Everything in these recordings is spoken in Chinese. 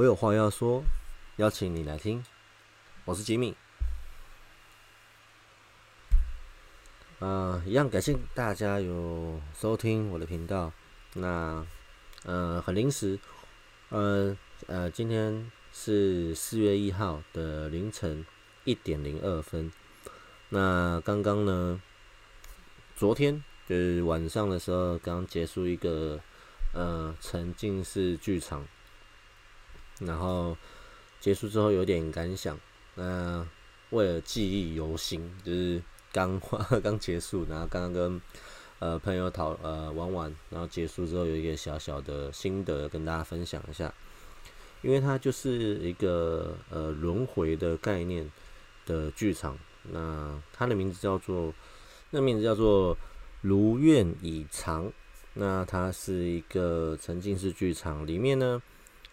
我有话要说，邀请你来听，我是吉米。呃，一样感谢大家有收听我的频道。那呃，很临时，呃呃，今天是四月一号的凌晨一点零二分。那刚刚呢，昨天就是晚上的时候，刚结束一个。呃，沉浸式剧场，然后结束之后有点感想。那为了记忆犹新，就是刚 刚结束，然后刚刚跟呃朋友讨呃玩玩，然后结束之后有一个小小的心得跟大家分享一下。因为它就是一个呃轮回的概念的剧场，那它的名字叫做那名字叫做如愿以偿。那它是一个沉浸式剧场，里面呢，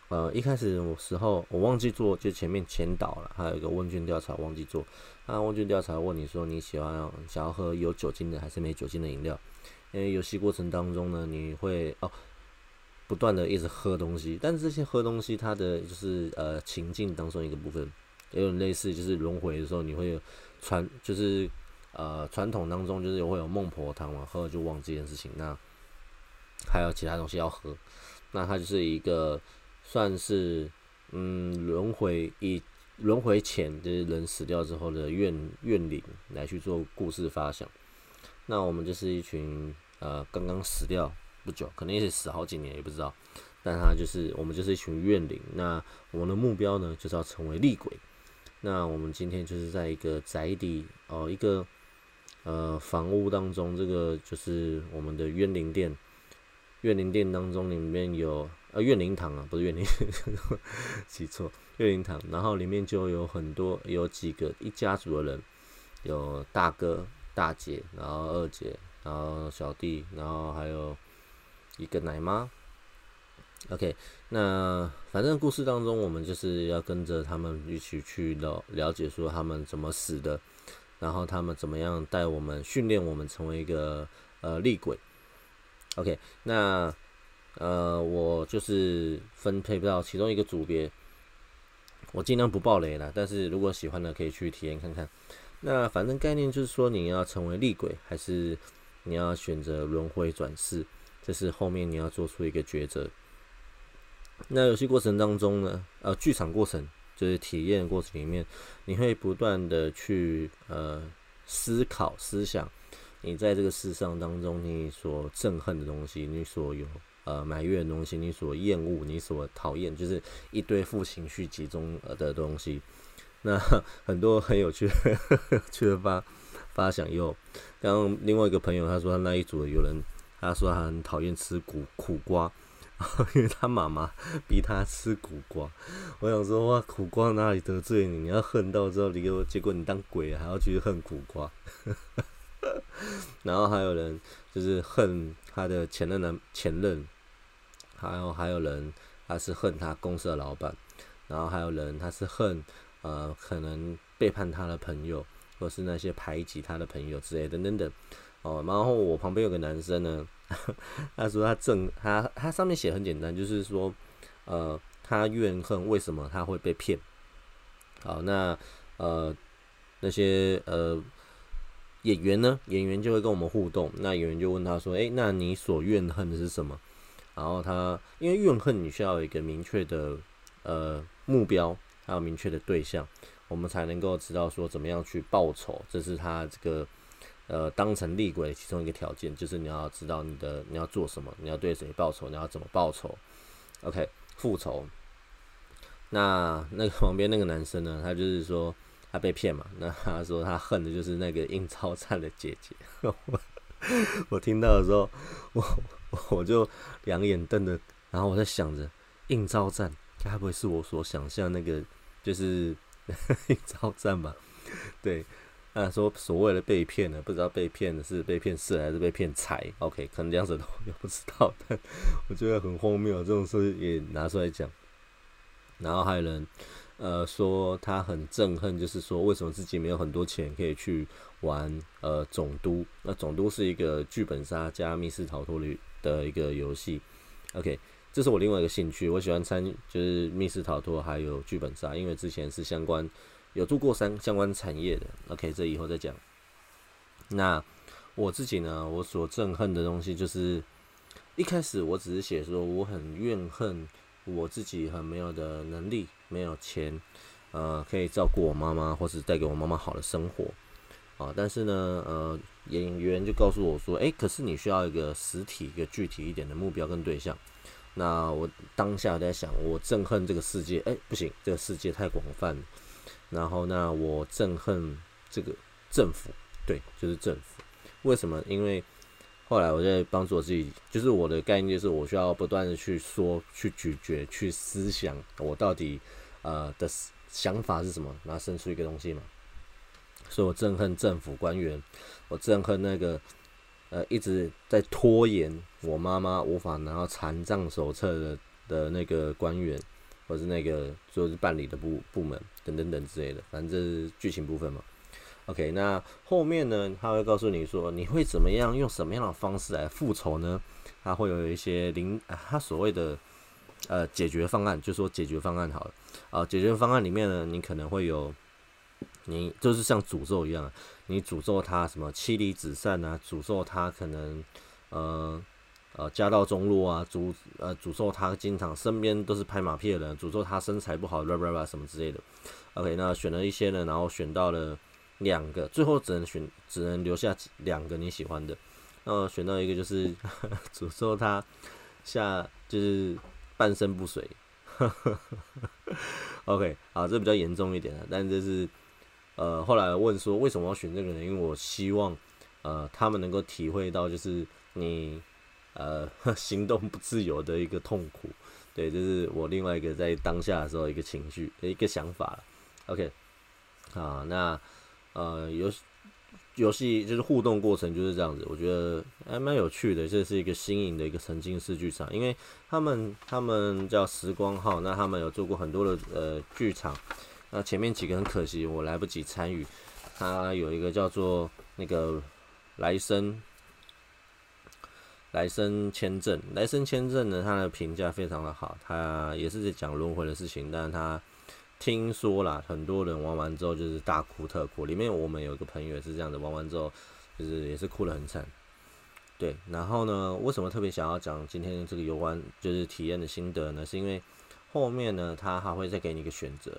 呃，一开始时候我忘记做，就前面前导了，还有一个问卷调查忘记做。那问卷调查问你说你喜欢想要喝有酒精的还是没酒精的饮料？因为游戏过程当中呢，你会哦不断的一直喝东西，但是这些喝东西它的就是呃情境当中一个部分，也有类似就是轮回的时候你会传就是呃传统当中就是会有孟婆汤嘛，喝了就忘这件事情那。还有其他东西要喝，那它就是一个算是嗯轮回以轮回前就是人死掉之后的怨怨灵来去做故事发想。那我们就是一群呃刚刚死掉不久，可能也是死好几年也不知道，但他就是我们就是一群怨灵。那我们的目标呢就是要成为厉鬼。那我们今天就是在一个宅邸哦一个呃房屋当中，这个就是我们的怨灵殿。怨灵殿当中里面有呃怨灵堂啊，不是怨灵，记错怨灵堂。然后里面就有很多有几个一家族的人，有大哥、大姐，然后二姐，然后小弟，然后还有一个奶妈。OK，那反正故事当中我们就是要跟着他们一起去了了解说他们怎么死的，然后他们怎么样带我们训练我们成为一个呃厉鬼。OK，那呃，我就是分配不到其中一个组别，我尽量不爆雷了。但是如果喜欢的，可以去体验看看。那反正概念就是说，你要成为厉鬼，还是你要选择轮回转世，这是后面你要做出一个抉择。那游戏过程当中呢，呃，剧场过程就是体验过程里面，你会不断的去呃思考思想。你在这个世上当中，你所憎恨的东西，你所有呃埋怨的东西，你所厌恶、你所讨厌，就是一堆负情绪集中的东西。那 很多很有趣、趣的发发想。又刚另外一个朋友他说，他那一组有人他说他很讨厌吃苦苦瓜，因为他妈妈逼他吃苦瓜。我想说哇，苦瓜哪里得罪你？你要恨到之后，你给我结果你当鬼还要去恨苦瓜。然后还有人就是恨他的前任男前任，还有还有人他是恨他公司的老板，然后还有人他是恨呃可能背叛他的朋友，或是那些排挤他的朋友之类等等等。哦，然后我旁边有个男生呢，他说他正他他上面写很简单，就是说呃他怨恨为什么他会被骗。好，那呃那些呃。演员呢？演员就会跟我们互动。那演员就问他说：“诶，那你所怨恨的是什么？”然后他因为怨恨，你需要有一个明确的呃目标，还有明确的对象，我们才能够知道说怎么样去报仇。这是他这个呃当成厉鬼其中一个条件，就是你要知道你的你要做什么，你要对谁报仇，你要怎么报仇。OK，复仇。那那个旁边那个男生呢？他就是说。他被骗嘛？那他说他恨的就是那个印钞站的姐姐。我听到的时候，我 我就两眼瞪着，然后我在想着应超赞该不会是我所想象那个就是 应超赞吧？对，那说所谓的被骗呢，不知道被骗的是被骗色还是被骗财？OK，可能两者都也不知道，但我觉得很荒谬，这种事也拿出来讲。然后还有人。呃，说他很憎恨，就是说为什么自己没有很多钱可以去玩呃总督？那总督是一个剧本杀加密室逃脱的的一个游戏。OK，这是我另外一个兴趣，我喜欢参就是密室逃脱还有剧本杀，因为之前是相关有做过三相关产业的。OK，这以后再讲。那我自己呢，我所憎恨的东西就是一开始我只是写说我很怨恨我自己很没有的能力，没有钱，呃，可以照顾我妈妈或是带给我妈妈好的生活啊。但是呢，呃，演员就告诉我说，诶，可是你需要一个实体、一个具体一点的目标跟对象。那我当下在想，我憎恨这个世界，哎，不行，这个世界太广泛。然后，那我憎恨这个政府，对，就是政府。为什么？因为后来我在帮助我自己，就是我的概念就是我需要不断的去说、去咀嚼、去思想，我到底呃的想法是什么，然后生出一个东西嘛。所以我憎恨政府官员，我憎恨那个。呃，一直在拖延我妈妈无法拿到残障手册的的那个官员，或是那个就是办理的部部门等等等之类的，反正这是剧情部分嘛。OK，那后面呢，他会告诉你说你会怎么样用什么样的方式来复仇呢？他会有一些灵，他所谓的呃解决方案，就说解决方案好了啊，解决方案里面呢，你可能会有。你就是像诅咒一样，你诅咒他什么妻离子散啊？诅咒他可能呃呃家道中落啊？诅呃诅咒他经常身边都是拍马屁的人？诅咒他身材不好，啦啦啦什么之类的。OK，那选了一些人，然后选到了两个，最后只能选，只能留下两个你喜欢的。那选到一个就是 诅咒他下就是半身不遂。OK，好，这比较严重一点的，但这是。呃，后来问说为什么要选这个人？因为我希望，呃，他们能够体会到就是你，呃，行动不自由的一个痛苦。对，这是我另外一个在当下的时候一个情绪一个想法 OK，啊，那呃，游戏游戏就是互动过程就是这样子，我觉得还蛮有趣的。这是一个新颖的一个沉浸式剧场，因为他们他们叫时光号，那他们有做过很多的呃剧场。那前面几个很可惜，我来不及参与。他有一个叫做那个来生来生签证，来生签证呢，他的评价非常的好。他也是在讲轮回的事情，但是他听说啦，很多人玩完之后就是大哭特哭。里面我们有一个朋友也是这样子，玩完之后就是也是哭得很惨。对，然后呢，为什么特别想要讲今天这个有关就是体验的心得呢？是因为后面呢，他还会再给你一个选择。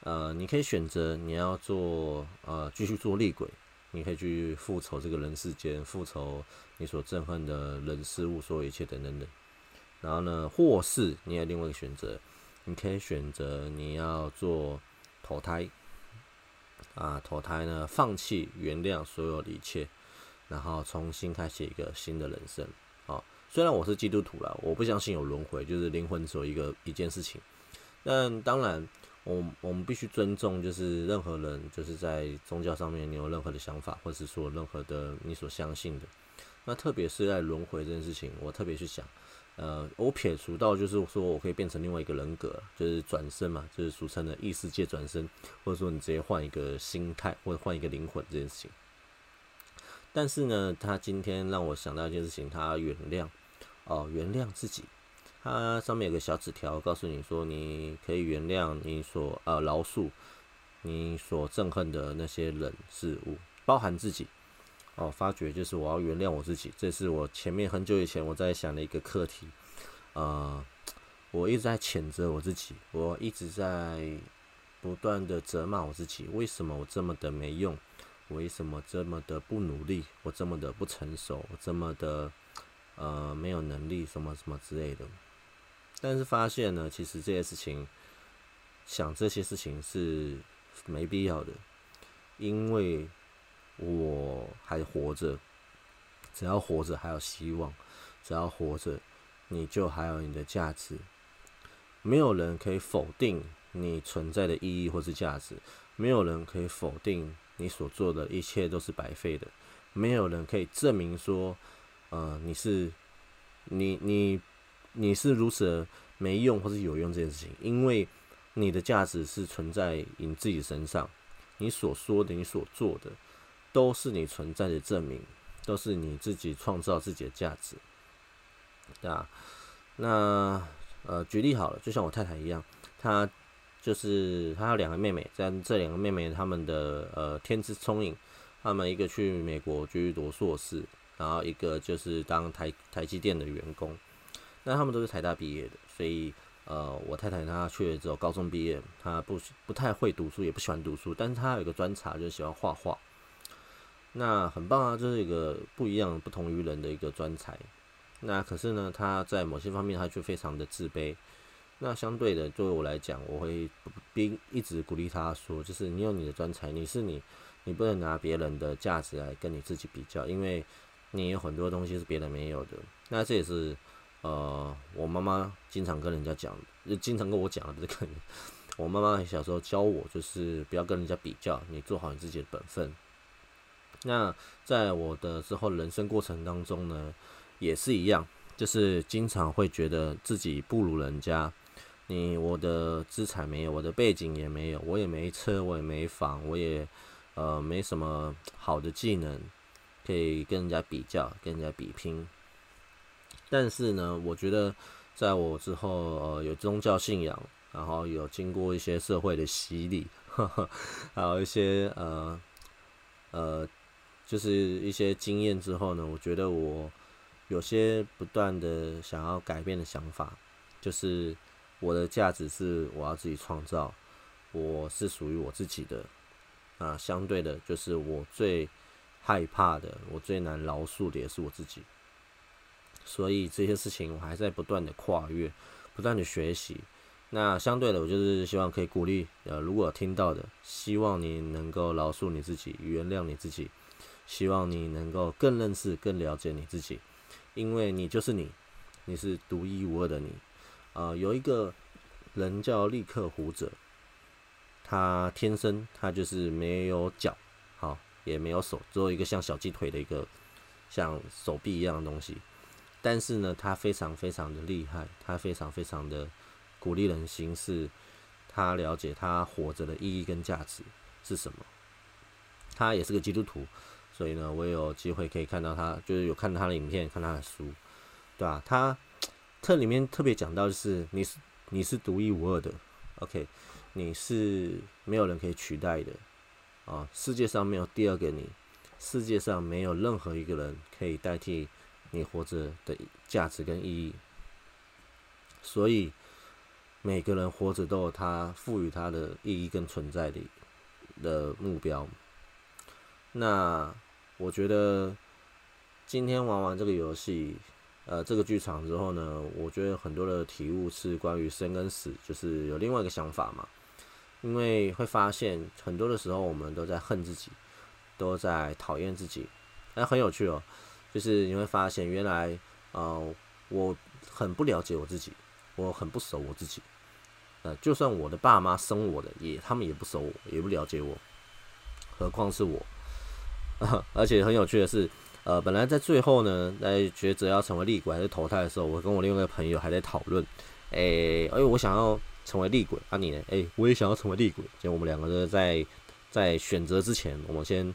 呃，你可以选择你要做呃继续做厉鬼，你可以去复仇这个人世间，复仇你所憎恨的人事物所有一切等等等。然后呢，或是你有另外一个选择，你可以选择你要做投胎，啊投胎呢放弃原谅所有的一切，然后重新开启一个新的人生。啊，虽然我是基督徒啦，我不相信有轮回，就是灵魂只有一个一件事情，但当然。我我们必须尊重，就是任何人，就是在宗教上面你有任何的想法，或者是说任何的你所相信的。那特别是在轮回这件事情，我特别去想，呃，我撇除到就是说我可以变成另外一个人格，就是转身嘛，就是俗称的异世界转身，或者说你直接换一个心态，或者换一个灵魂这件事情。但是呢，他今天让我想到一件事情，他原谅，哦，原谅自己。它上面有个小纸条，告诉你说，你可以原谅你所呃饶恕你所憎恨的那些人事物，包含自己。哦，发觉就是我要原谅我自己，这是我前面很久以前我在想的一个课题。呃，我一直在谴责我自己，我一直在不断的责骂我自己，为什么我这么的没用？为什么这么的不努力？我这么的不成熟？我这么的呃没有能力？什么什么之类的？但是发现呢，其实这些事情，想这些事情是没必要的，因为我还活着，只要活着还有希望，只要活着，你就还有你的价值。没有人可以否定你存在的意义或是价值，没有人可以否定你所做的一切都是白费的，没有人可以证明说，呃，你是你你。你是如此没用或是有用这件事情，因为你的价值是存在你自己身上，你所说的、你所做的，都是你存在的证明，都是你自己创造自己的价值，对吧？那呃，举例好了，就像我太太一样，她就是她有两个妹妹，但这两个妹妹她们的呃天资聪颖，她们一个去美国去读硕士，然后一个就是当台台积电的员工，那他们都是台大毕业的，所以呃，我太太她却只有高中毕业，她不不太会读书，也不喜欢读书，但是她有一个专长，就是喜欢画画。那很棒啊，这是一个不一样、不同于人的一个专才。那可是呢，他在某些方面他却非常的自卑。那相对的，作为我来讲，我会并一直鼓励他说，就是你有你的专才，你是你，你不能拿别人的价值来跟你自己比较，因为你有很多东西是别人没有的。那这也是呃，我妈妈经常跟人家讲，就经常跟我讲的这个。我妈妈小时候教我，就是不要跟人家比较，你做好你自己的本分。那在我的之后人生过程当中呢，也是一样，就是经常会觉得自己不如人家。你我的资产没有，我的背景也没有，我也没车，我也没房，我也呃没什么好的技能可以跟人家比较，跟人家比拼。但是呢，我觉得在我之后呃有宗教信仰，然后有经过一些社会的洗礼，呵呵还有一些呃呃。就是一些经验之后呢，我觉得我有些不断的想要改变的想法，就是我的价值是我要自己创造，我是属于我自己的，啊，相对的，就是我最害怕的，我最难饶恕的也是我自己，所以这些事情我还在不断的跨越，不断的学习。那相对的，我就是希望可以鼓励，呃，如果听到的，希望你能够饶恕你自己，原谅你自己。希望你能够更认识、更了解你自己，因为你就是你，你是独一无二的你。啊，有一个人叫利克胡者，他天生他就是没有脚，好也没有手，只有一个像小鸡腿的一个像手臂一样的东西。但是呢，他非常非常的厉害，他非常非常的鼓励人心，是他了解他活着的意义跟价值是什么。他也是个基督徒。所以呢，我有机会可以看到他，就是有看他的影片，看他的书，对吧？他特里面特别讲到，就是你是你是独一无二的，OK，你是没有人可以取代的啊，世界上没有第二个你，世界上没有任何一个人可以代替你活着的价值跟意义。所以每个人活着都有他赋予他的意义跟存在的的目标。那我觉得今天玩完这个游戏，呃，这个剧场之后呢，我觉得很多的体悟是关于生跟死，就是有另外一个想法嘛。因为会发现很多的时候，我们都在恨自己，都在讨厌自己。哎，很有趣哦，就是你会发现，原来呃，我很不了解我自己，我很不熟我自己。呃，就算我的爸妈生我的，也他们也不熟我，也不了解我，何况是我。而且很有趣的是，呃，本来在最后呢，在抉择要成为厉鬼还是投胎的时候，我跟我另外一个朋友还在讨论，诶，哎，我想要成为厉鬼，啊，你呢？诶，我也想要成为厉鬼，就我们两个人在在选择之前，我们先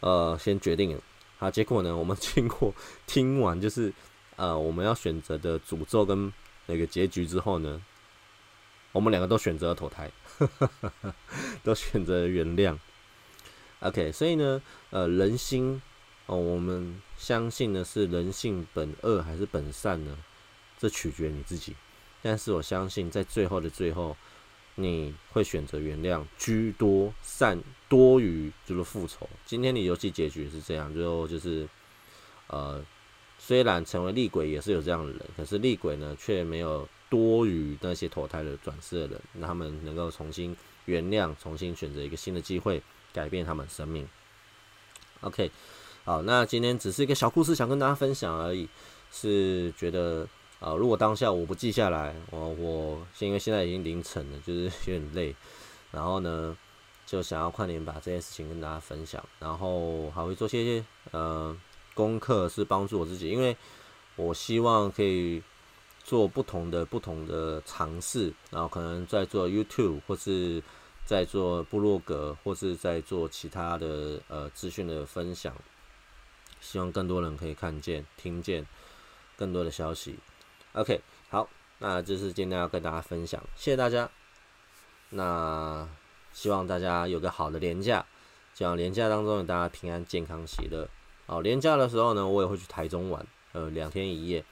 呃先决定了，好，结果呢，我们 经过听完就是呃我们要选择的诅咒跟那个结局之后呢，我们两个都选择了投胎，都选择原谅。OK，所以呢，呃，人心哦，我们相信的是人性本恶还是本善呢？这取决你自己。但是我相信，在最后的最后，你会选择原谅居多，善多于就是复仇。今天的游戏结局是这样，最后就是呃，虽然成为厉鬼也是有这样的人，可是厉鬼呢却没有多于那些投胎的转世的人，让他们能够重新原谅，重新选择一个新的机会。改变他们生命。OK，好，那今天只是一个小故事，想跟大家分享而已。是觉得啊，如果当下我不记下来，我我因为现在已经凌晨了，就是有点累。然后呢，就想要快点把这件事情跟大家分享，然后还会做些呃功课，是帮助我自己，因为我希望可以做不同的不同的尝试，然后可能在做 YouTube 或是。在做部落格，或是在做其他的呃资讯的分享，希望更多人可以看见、听见更多的消息。OK，好，那就是今天要跟大家分享，谢谢大家。那希望大家有个好的年假，希望年假当中大家平安、健康、喜乐。好，年假的时候呢，我也会去台中玩，呃，两天一夜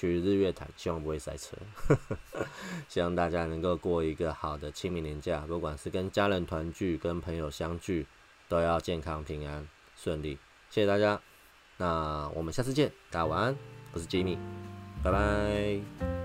去日月潭，希望不会塞车。希望大家能够过一个好的清明年假，不管是跟家人团聚、跟朋友相聚，都要健康、平安、顺利。谢谢大家，那我们下次见，大家晚安，我是吉米，拜拜。